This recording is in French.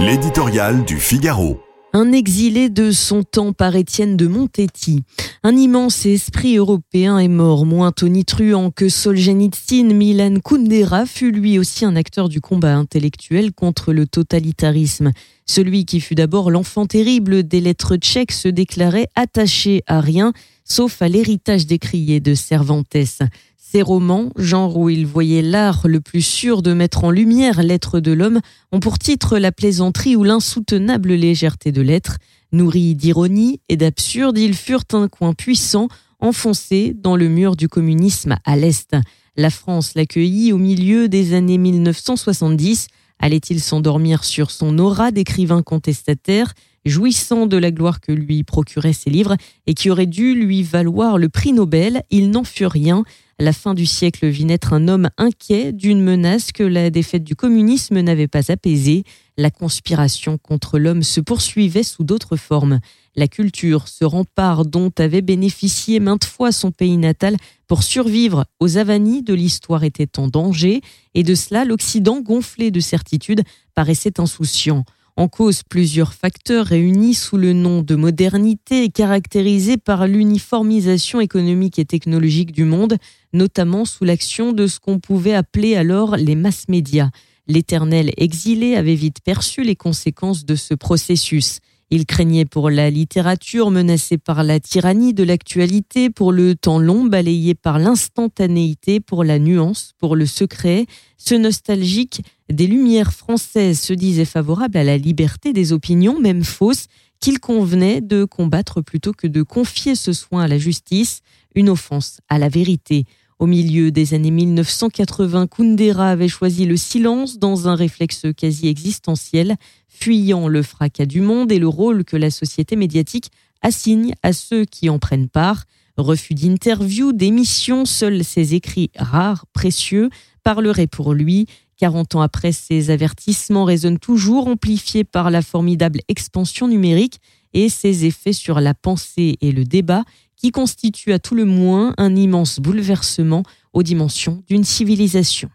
L'éditorial du Figaro. Un exilé de son temps par Étienne de Montetti. Un immense esprit européen est mort, moins tonitruant que Solzhenitsyn. Milan Kundera fut lui aussi un acteur du combat intellectuel contre le totalitarisme. Celui qui fut d'abord l'enfant terrible des lettres tchèques se déclarait attaché à rien, sauf à l'héritage décrié de Cervantes. Ces romans, genre où il voyait l'art le plus sûr de mettre en lumière l'être de l'homme, ont pour titre la plaisanterie ou l'insoutenable légèreté de l'être. Nourris d'ironie et d'absurde, ils furent un coin puissant enfoncé dans le mur du communisme à l'Est. La France l'accueillit au milieu des années 1970. Allait-il s'endormir sur son aura d'écrivain contestataire, jouissant de la gloire que lui procuraient ses livres et qui aurait dû lui valoir le prix Nobel Il n'en fut rien. La fin du siècle vit naître un homme inquiet d'une menace que la défaite du communisme n'avait pas apaisée. La conspiration contre l'homme se poursuivait sous d'autres formes. La culture, ce rempart dont avait bénéficié maintes fois son pays natal pour survivre aux avanies de l'histoire était en danger, et de cela l'Occident, gonflé de certitude, paraissait insouciant en cause plusieurs facteurs réunis sous le nom de modernité caractérisés par l'uniformisation économique et technologique du monde, notamment sous l'action de ce qu'on pouvait appeler alors les masses médias. L'éternel exilé avait vite perçu les conséquences de ce processus. Il craignait pour la littérature menacée par la tyrannie de l'actualité, pour le temps long balayé par l'instantanéité, pour la nuance, pour le secret. Ce nostalgique des Lumières françaises se disait favorable à la liberté des opinions, même fausses, qu'il convenait de combattre plutôt que de confier ce soin à la justice, une offense à la vérité. Au milieu des années 1980, Kundera avait choisi le silence dans un réflexe quasi existentiel, fuyant le fracas du monde et le rôle que la société médiatique assigne à ceux qui en prennent part. Refus d'interview, d'émission, seuls ses écrits rares, précieux, parleraient pour lui. 40 ans après, ces avertissements résonnent toujours amplifiés par la formidable expansion numérique et ses effets sur la pensée et le débat qui constitue à tout le moins un immense bouleversement aux dimensions d'une civilisation.